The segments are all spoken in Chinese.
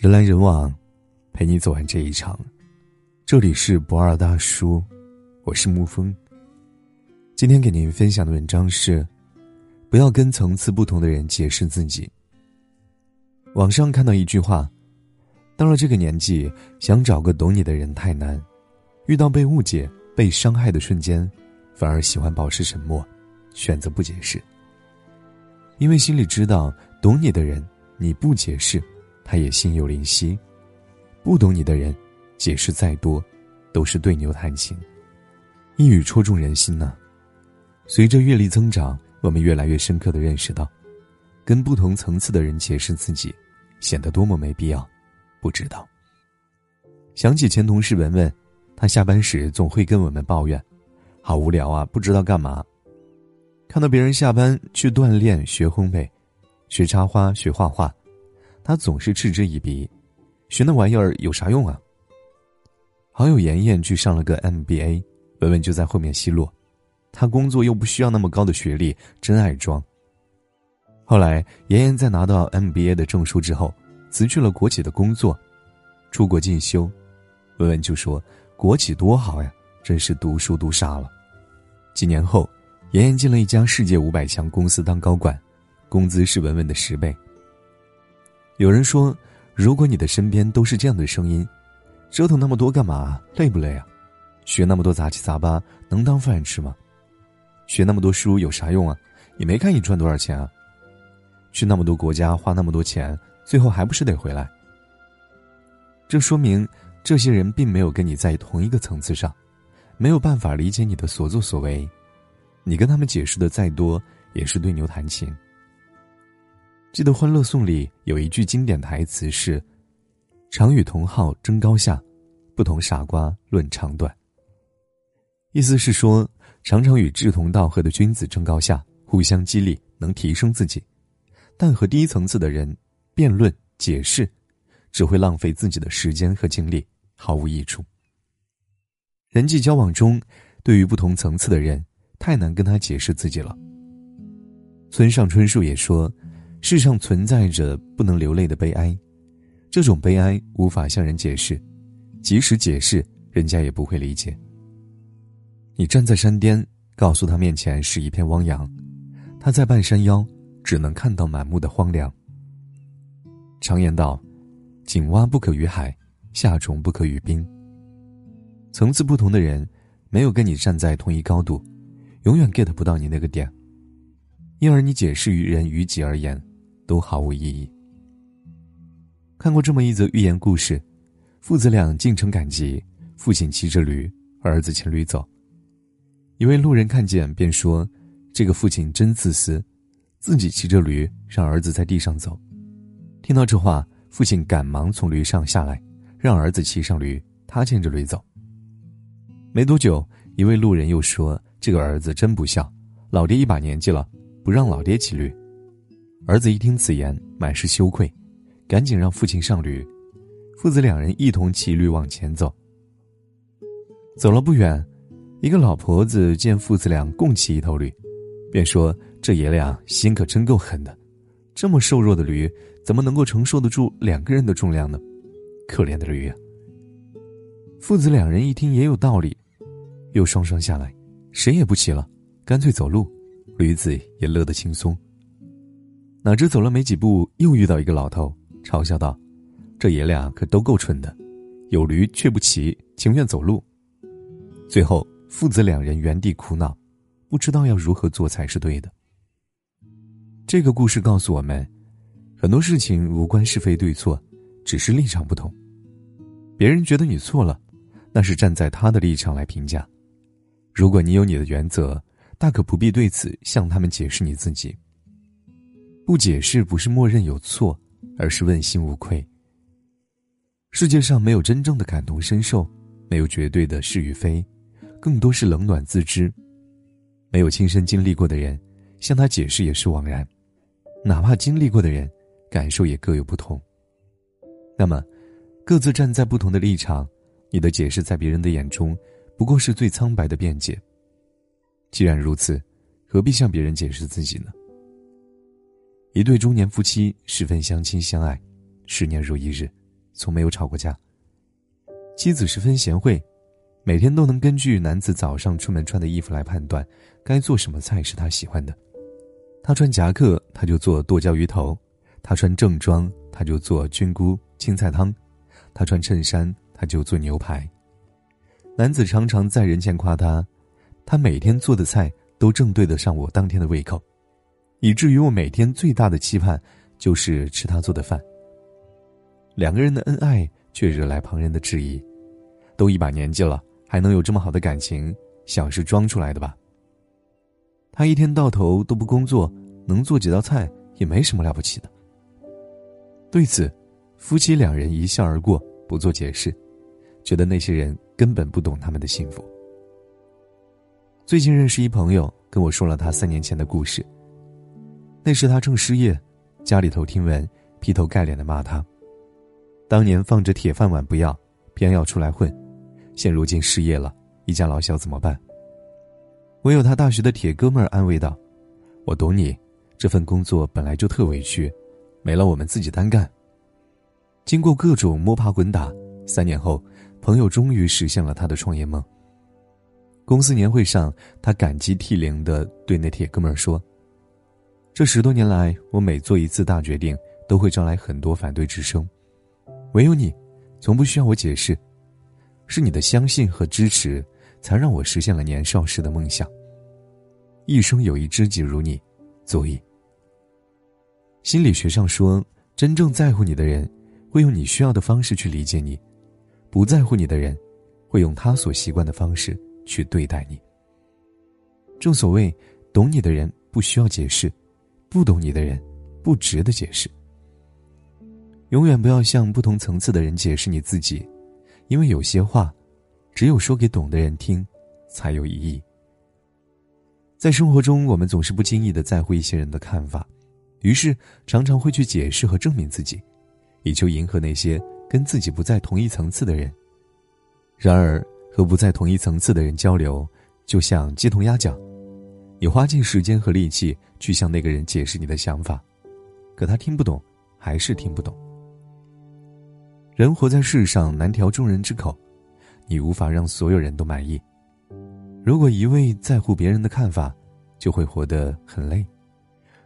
人来人往，陪你走完这一场。这里是不二大叔，我是沐风。今天给您分享的文章是：不要跟层次不同的人解释自己。网上看到一句话：到了这个年纪，想找个懂你的人太难，遇到被误解、被伤害的瞬间，反而喜欢保持沉默，选择不解释。因为心里知道，懂你的人，你不解释。他也心有灵犀，不懂你的人，解释再多，都是对牛弹琴，一语戳中人心呢。随着阅历增长，我们越来越深刻的认识到，跟不同层次的人解释自己，显得多么没必要。不知道。想起前同事文文，他下班时总会跟我们抱怨，好无聊啊，不知道干嘛。看到别人下班去锻炼、学烘焙、学插花、学画画。他总是嗤之以鼻，学那玩意儿有啥用啊？好友妍妍去上了个 MBA，文文就在后面奚落，他工作又不需要那么高的学历，真爱装。后来妍妍在拿到 MBA 的证书之后，辞去了国企的工作，出国进修，文文就说国企多好呀，真是读书读傻了。几年后，妍妍进了一家世界五百强公司当高管，工资是文文的十倍。有人说，如果你的身边都是这样的声音，折腾那么多干嘛？累不累啊？学那么多杂七杂八能当饭吃吗？学那么多书有啥用啊？也没看你赚多少钱啊。去那么多国家花那么多钱，最后还不是得回来？这说明这些人并没有跟你在同一个层次上，没有办法理解你的所作所为，你跟他们解释的再多，也是对牛弹琴。记得《欢乐颂》里有一句经典台词是：“常与同好争高下，不同傻瓜论长短。”意思是说，常常与志同道合的君子争高下，互相激励，能提升自己；但和低层次的人辩论解释，只会浪费自己的时间和精力，毫无益处。人际交往中，对于不同层次的人，太难跟他解释自己了。村上春树也说。世上存在着不能流泪的悲哀，这种悲哀无法向人解释，即使解释，人家也不会理解。你站在山巅，告诉他面前是一片汪洋，他在半山腰，只能看到满目的荒凉。常言道：“井蛙不可与海，夏虫不可与冰。”层次不同的人，没有跟你站在同一高度，永远 get 不到你那个点，因而你解释于人于己而言。都毫无意义。看过这么一则寓言故事：父子俩进城赶集，父亲骑着驴，儿子牵驴走。一位路人看见，便说：“这个父亲真自私，自己骑着驴，让儿子在地上走。”听到这话，父亲赶忙从驴上下来，让儿子骑上驴，他牵着驴走。没多久，一位路人又说：“这个儿子真不孝，老爹一把年纪了，不让老爹骑驴。”儿子一听此言，满是羞愧，赶紧让父亲上驴，父子两人一同骑驴往前走。走了不远，一个老婆子见父子俩共骑一头驴，便说：“这爷俩心可真够狠的，这么瘦弱的驴，怎么能够承受得住两个人的重量呢？可怜的驴啊！”父子两人一听也有道理，又双双下来，谁也不骑了，干脆走路，驴子也乐得轻松。哪知走了没几步，又遇到一个老头，嘲笑道：“这爷俩可都够蠢的，有驴却不骑，情愿走路。”最后，父子两人原地苦恼，不知道要如何做才是对的。这个故事告诉我们，很多事情无关是非对错，只是立场不同。别人觉得你错了，那是站在他的立场来评价；如果你有你的原则，大可不必对此向他们解释你自己。不解释不是默认有错，而是问心无愧。世界上没有真正的感同身受，没有绝对的是与非，更多是冷暖自知。没有亲身经历过的人，向他解释也是枉然；哪怕经历过的人，感受也各有不同。那么，各自站在不同的立场，你的解释在别人的眼中，不过是最苍白的辩解。既然如此，何必向别人解释自己呢？一对中年夫妻十分相亲相爱，十年如一日，从没有吵过架。妻子十分贤惠，每天都能根据男子早上出门穿的衣服来判断，该做什么菜是他喜欢的。他穿夹克，他就做剁椒鱼头；他穿正装，他就做菌菇青菜汤；他穿衬衫，他就做牛排。男子常常在人前夸他，他每天做的菜都正对得上我当天的胃口，以至于我每天最大的期盼就是吃他做的饭。两个人的恩爱却惹来旁人的质疑。都一把年纪了，还能有这么好的感情，想是装出来的吧？他一天到头都不工作，能做几道菜也没什么了不起的。对此，夫妻两人一笑而过，不做解释，觉得那些人根本不懂他们的幸福。最近认识一朋友，跟我说了他三年前的故事。那时他正失业，家里头听闻，劈头盖脸的骂他。当年放着铁饭碗不要，偏要出来混。现如今失业了，一家老小怎么办？唯有他大学的铁哥们儿安慰道：“我懂你，这份工作本来就特委屈，没了我们自己单干。”经过各种摸爬滚打，三年后，朋友终于实现了他的创业梦。公司年会上，他感激涕零的对那铁哥们儿说：“这十多年来，我每做一次大决定，都会招来很多反对之声，唯有你，从不需要我解释。”是你的相信和支持，才让我实现了年少时的梦想。一生有一知己如你，足矣。心理学上说，真正在乎你的人，会用你需要的方式去理解你；不在乎你的人，会用他所习惯的方式去对待你。正所谓，懂你的人不需要解释，不懂你的人不值得解释。永远不要向不同层次的人解释你自己。因为有些话，只有说给懂的人听，才有意义。在生活中，我们总是不经意的在乎一些人的看法，于是常常会去解释和证明自己，以求迎合那些跟自己不在同一层次的人。然而，和不在同一层次的人交流，就像鸡同鸭讲，你花尽时间和力气去向那个人解释你的想法，可他听不懂，还是听不懂。人活在世上，难调众人之口，你无法让所有人都满意。如果一味在乎别人的看法，就会活得很累。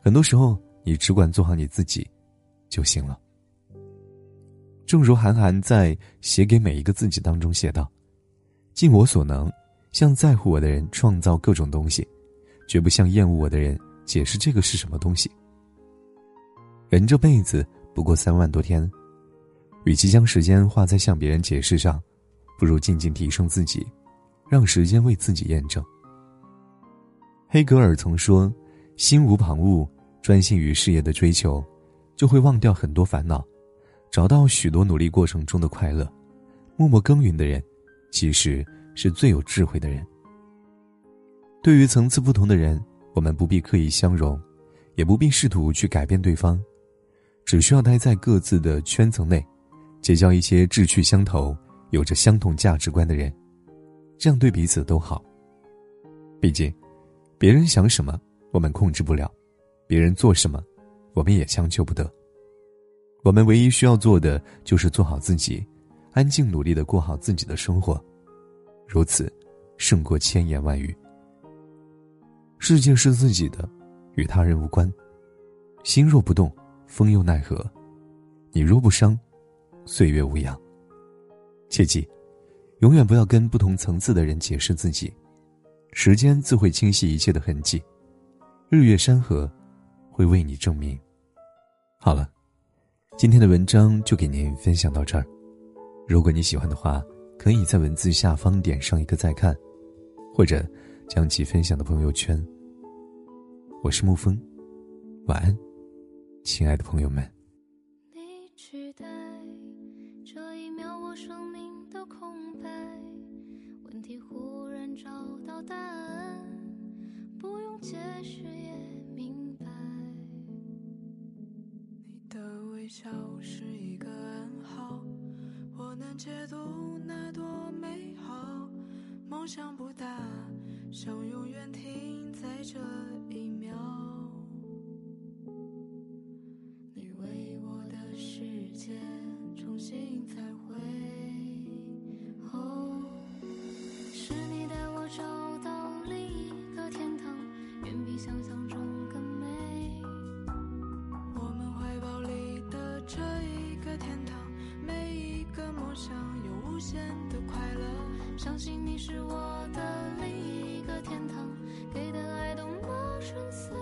很多时候，你只管做好你自己，就行了。正如韩寒在写给每一个自己当中写道：“尽我所能，向在乎我的人创造各种东西，绝不向厌恶我的人解释这个是什么东西。”人这辈子不过三万多天。与其将时间花在向别人解释上，不如静静提升自己，让时间为自己验证。黑格尔曾说：“心无旁骛，专心于事业的追求，就会忘掉很多烦恼，找到许多努力过程中的快乐。默默耕耘的人，其实是最有智慧的人。”对于层次不同的人，我们不必刻意相容，也不必试图去改变对方，只需要待在各自的圈层内。结交一些志趣相投、有着相同价值观的人，这样对彼此都好。毕竟，别人想什么我们控制不了，别人做什么，我们也强求不得。我们唯一需要做的就是做好自己，安静努力的过好自己的生活，如此，胜过千言万语。世界是自己的，与他人无关。心若不动，风又奈何？你若不伤。岁月无恙。切记，永远不要跟不同层次的人解释自己，时间自会清晰一切的痕迹，日月山河会为你证明。好了，今天的文章就给您分享到这儿。如果你喜欢的话，可以在文字下方点上一个再看，或者将其分享到朋友圈。我是沐风，晚安，亲爱的朋友们。你取代这一秒，我生命都空白，问题忽然找到答案不用解释也明白，你的微笑是一个暗号，我能解读那多美好。梦想不大，想永远停在这一秒。你为我的世界重新彩绘。哦，是你带我找到另一个天堂，远比想象中更美。我们怀抱里的这一个天堂，每一个梦想有无限的快乐。相信你是我的另一。天堂，给的爱多么纯粹。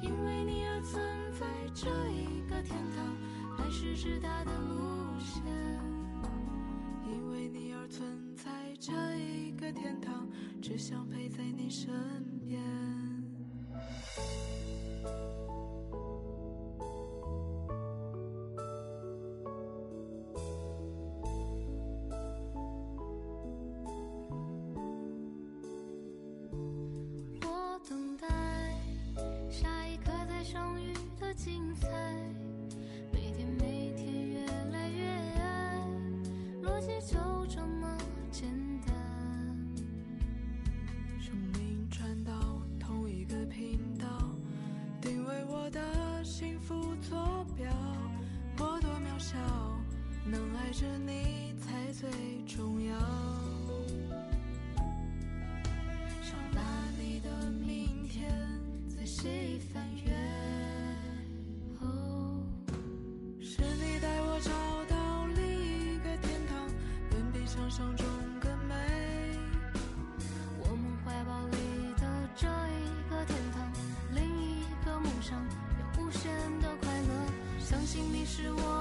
因为你而存在这一个天堂，爱是直达的路线。因为你而存在这一个天堂，只想陪在你身边。能爱着你才最重要。想把你的明天仔细翻阅。哦，是你带我找到另一个天堂，远比想象中更美。我们怀抱里的这一个天堂，另一个梦想，有无限的快乐。相信你是我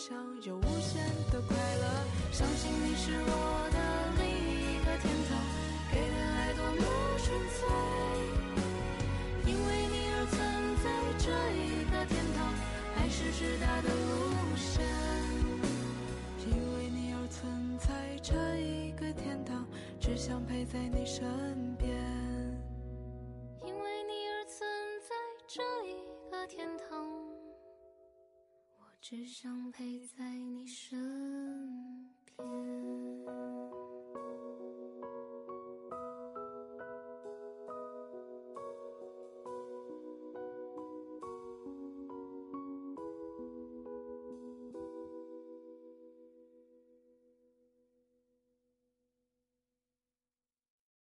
想有无限的快乐。相信你是我的另一个天堂，给的爱多么纯粹。因为你而存在这一个天堂，爱是直达的路线。因为你而存在这一个天堂，只想陪在你身边。只想陪在你身边。